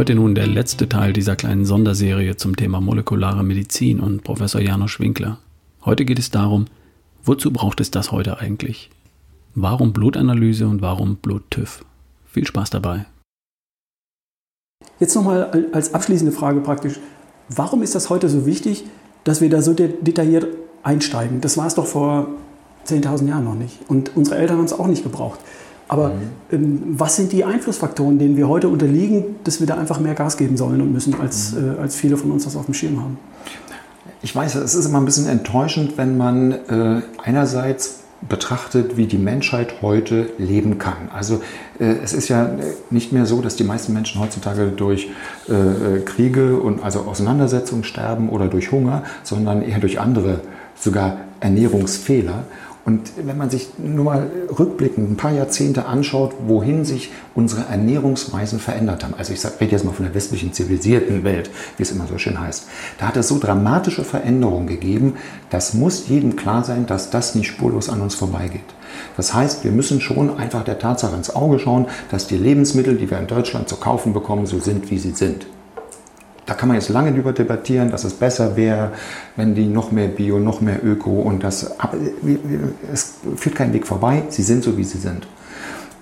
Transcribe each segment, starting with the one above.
Heute nun der letzte Teil dieser kleinen Sonderserie zum Thema molekulare Medizin und Professor Janosch Winkler. Heute geht es darum, wozu braucht es das heute eigentlich? Warum Blutanalyse und warum Bluttüv? Viel Spaß dabei. Jetzt nochmal als abschließende Frage praktisch, warum ist das heute so wichtig, dass wir da so detailliert einsteigen? Das war es doch vor 10.000 Jahren noch nicht. Und unsere Eltern haben es auch nicht gebraucht. Aber mhm. ähm, was sind die Einflussfaktoren, denen wir heute unterliegen, dass wir da einfach mehr Gas geben sollen und müssen, als, mhm. äh, als viele von uns das auf dem Schirm haben? Ich weiß, es ist immer ein bisschen enttäuschend, wenn man äh, einerseits betrachtet, wie die Menschheit heute leben kann. Also äh, es ist ja nicht mehr so, dass die meisten Menschen heutzutage durch äh, äh Kriege und also Auseinandersetzungen sterben oder durch Hunger, sondern eher durch andere, sogar Ernährungsfehler. Und wenn man sich nur mal rückblickend ein paar Jahrzehnte anschaut, wohin sich unsere Ernährungsweisen verändert haben, also ich rede jetzt mal von der westlichen zivilisierten Welt, wie es immer so schön heißt, da hat es so dramatische Veränderungen gegeben, das muss jedem klar sein, dass das nicht spurlos an uns vorbeigeht. Das heißt, wir müssen schon einfach der Tatsache ins Auge schauen, dass die Lebensmittel, die wir in Deutschland zu kaufen bekommen, so sind, wie sie sind. Da kann man jetzt lange darüber debattieren, dass es besser wäre, wenn die noch mehr Bio, noch mehr Öko und das. Aber es führt keinen Weg vorbei. Sie sind so, wie sie sind.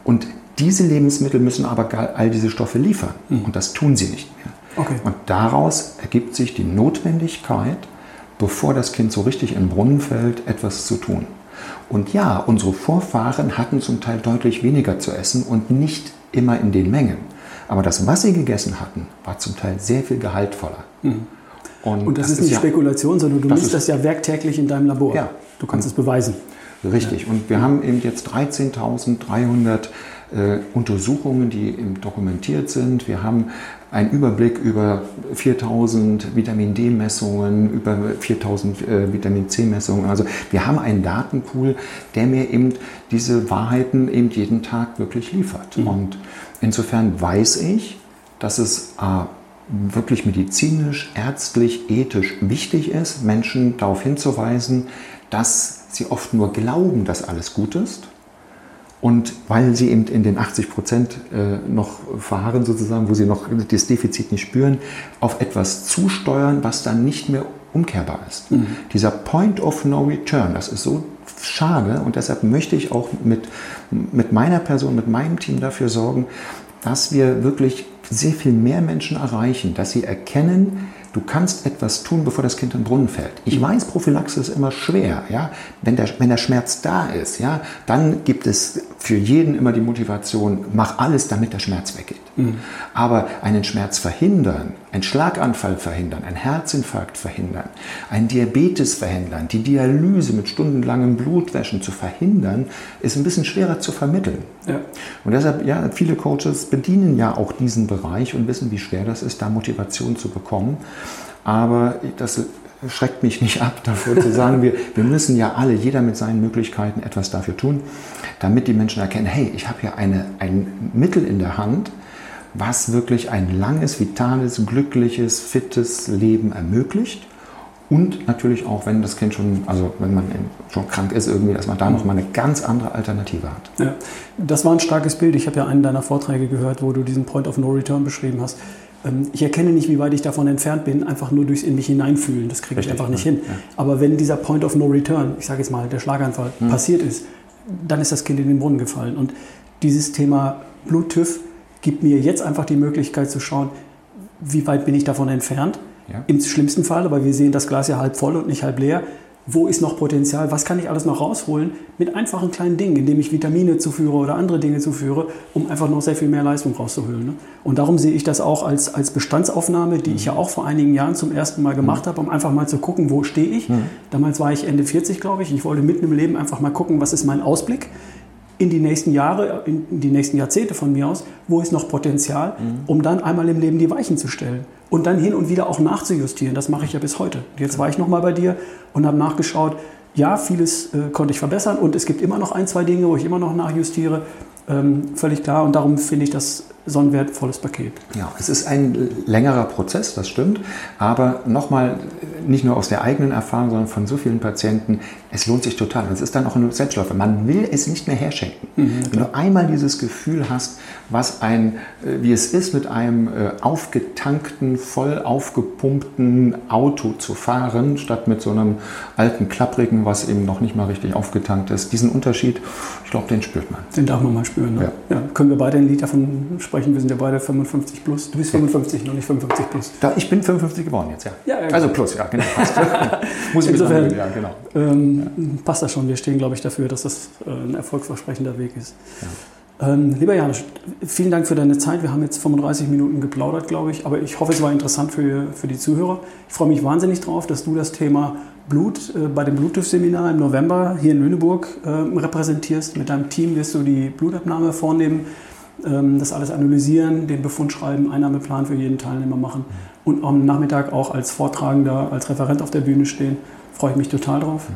Und diese Lebensmittel müssen aber all diese Stoffe liefern. Mhm. Und das tun sie nicht mehr. Okay. Und daraus ergibt sich die Notwendigkeit, bevor das Kind so richtig in den Brunnen fällt, etwas zu tun. Und ja, unsere Vorfahren hatten zum Teil deutlich weniger zu essen und nicht immer in den Mengen. Aber das, was sie gegessen hatten, war zum Teil sehr viel gehaltvoller. Mhm. Und, und, das, das ist nicht ja, Spekulation, sondern du misst das ja werktäglich in deinem Labor. Ja. Du kannst es beweisen. Richtig. Ja. Und wir haben eben jetzt 13.300 äh, Untersuchungen, die eben dokumentiert sind. Wir haben einen Überblick über 4000 Vitamin D-Messungen, über 4000 äh, Vitamin C-Messungen. Also wir haben einen Datenpool, der mir eben diese Wahrheiten eben jeden Tag wirklich liefert. Mhm. Und insofern weiß ich, dass es äh, wirklich medizinisch, ärztlich, ethisch wichtig ist, Menschen darauf hinzuweisen, dass sie oft nur glauben, dass alles gut ist und weil sie eben in den 80 Prozent äh, noch verharren, sozusagen, wo sie noch das Defizit nicht spüren, auf etwas zusteuern, was dann nicht mehr umkehrbar ist. Mhm. Dieser Point of No Return, das ist so schade und deshalb möchte ich auch mit, mit meiner Person, mit meinem Team dafür sorgen, dass wir wirklich sehr viel mehr Menschen erreichen, dass sie erkennen, Du kannst etwas tun, bevor das Kind in den Brunnen fällt. Ich weiß, Prophylaxe ist immer schwer. Ja? Wenn, der, wenn der Schmerz da ist, ja, dann gibt es für jeden immer die Motivation, mach alles, damit der Schmerz weggeht. Mhm. Aber einen Schmerz verhindern, einen Schlaganfall verhindern, einen Herzinfarkt verhindern, einen Diabetes verhindern, die Dialyse mit stundenlangem Blutwäschen zu verhindern, ist ein bisschen schwerer zu vermitteln. Ja. Und deshalb, ja, viele Coaches bedienen ja auch diesen Bereich und wissen, wie schwer das ist, da Motivation zu bekommen. Aber das schreckt mich nicht ab, davor zu sagen, wir, wir müssen ja alle, jeder mit seinen Möglichkeiten etwas dafür tun, damit die Menschen erkennen, hey, ich habe hier eine, ein Mittel in der Hand, was wirklich ein langes, vitales, glückliches, fittes Leben ermöglicht. Und natürlich auch, wenn das Kind schon, also wenn man schon krank ist, irgendwie, dass man da nochmal eine ganz andere Alternative hat. Ja, das war ein starkes Bild. Ich habe ja einen deiner Vorträge gehört, wo du diesen Point of No Return beschrieben hast. Ähm, ich erkenne nicht, wie weit ich davon entfernt bin, einfach nur durchs in mich hineinfühlen. Das kriege ich einfach nicht ja. hin. Ja. Aber wenn dieser Point of No Return, ich sage jetzt mal, der Schlaganfall, hm. passiert ist, dann ist das Kind in den Brunnen gefallen. Und dieses Thema Bluttüff gibt mir jetzt einfach die Möglichkeit zu schauen, wie weit bin ich davon entfernt. Ja. Im schlimmsten Fall, weil wir sehen das Glas ja halb voll und nicht halb leer, wo ist noch Potenzial, was kann ich alles noch rausholen mit einfachen kleinen Dingen, indem ich Vitamine zuführe oder andere Dinge zuführe, um einfach noch sehr viel mehr Leistung rauszuholen. Ne? Und darum sehe ich das auch als, als Bestandsaufnahme, die ich ja auch vor einigen Jahren zum ersten Mal gemacht habe, um einfach mal zu gucken, wo stehe ich. Mhm. Damals war ich Ende 40, glaube ich. Ich wollte mitten im Leben einfach mal gucken, was ist mein Ausblick in die nächsten Jahre, in die nächsten Jahrzehnte von mir aus, wo ist noch Potenzial, mhm. um dann einmal im Leben die Weichen zu stellen und dann hin und wieder auch nachzujustieren. Das mache ich ja bis heute. Jetzt war ich noch mal bei dir und habe nachgeschaut. Ja, vieles äh, konnte ich verbessern und es gibt immer noch ein, zwei Dinge, wo ich immer noch nachjustiere. Ähm, völlig klar und darum finde ich das so ein wertvolles Paket. Ja, es ist ein längerer Prozess, das stimmt. Aber nochmal, nicht nur aus der eigenen Erfahrung, sondern von so vielen Patienten, es lohnt sich total. Es ist dann auch ein Selbstläufer. Man will es nicht mehr herschenken. Mhm, Wenn du einmal dieses Gefühl hast, was ein, äh, wie es ist, mit einem äh, aufgetankten, voll aufgepumpten Auto zu fahren, statt mit so einem alten, klapprigen, was eben noch nicht mal richtig aufgetankt ist. Diesen Unterschied, ich glaube, den spürt man. Den darf man mal spüren. Ne? Ja. ja. Können wir beide ein Lied davon sprechen? Wir sind ja beide 55 plus. Du bist 55, noch nicht 55 plus. Da, ich bin 55 geworden jetzt, ja. ja, ja also plus, ja, genau. Muss ich Insofern, ja, genau. Ähm, passt das schon. Wir stehen, glaube ich, dafür, dass das äh, ein erfolgsversprechender Weg ist. Ähm, lieber Janusz, vielen Dank für deine Zeit. Wir haben jetzt 35 Minuten geplaudert, glaube ich, aber ich hoffe, es war interessant für, für die Zuhörer. Ich freue mich wahnsinnig drauf, dass du das Thema Blut äh, bei dem Bluetooth-Seminar im November hier in Lüneburg äh, repräsentierst. Mit deinem Team wirst du die Blutabnahme vornehmen, ähm, das alles analysieren, den Befund schreiben, Einnahmeplan für jeden Teilnehmer machen und am Nachmittag auch als Vortragender, als Referent auf der Bühne stehen. Freue ich mich total drauf.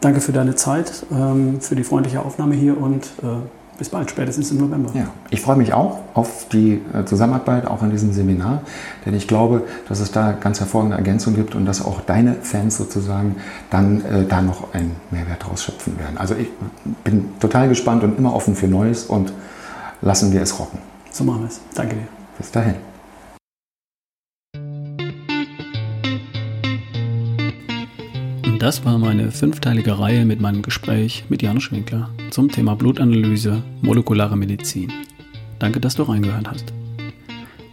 Danke für deine Zeit, ähm, für die freundliche Aufnahme hier und äh, bis bald, spätestens im November. Ja, ich freue mich auch auf die äh, Zusammenarbeit, auch in diesem Seminar, denn ich glaube, dass es da ganz hervorragende Ergänzungen gibt und dass auch deine Fans sozusagen dann äh, da noch einen Mehrwert rausschöpfen werden. Also ich bin total gespannt und immer offen für Neues und lassen wir es rocken. So machen wir es. Danke dir. Bis dahin. Das war meine fünfteilige Reihe mit meinem Gespräch mit Janusz Winkler zum Thema Blutanalyse, molekulare Medizin. Danke, dass du reingehört hast.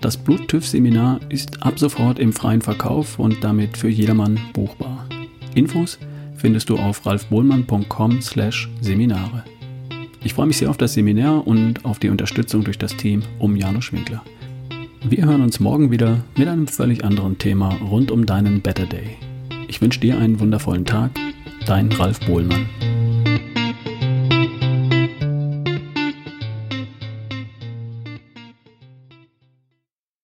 Das Blut-TÜV-Seminar ist ab sofort im freien Verkauf und damit für jedermann buchbar. Infos findest du auf ralfbohlmann.com/seminare. Ich freue mich sehr auf das Seminar und auf die Unterstützung durch das Team um Janusz Winkler. Wir hören uns morgen wieder mit einem völlig anderen Thema rund um deinen Better Day. Ich wünsche dir einen wundervollen Tag. Dein Ralf Bohlmann.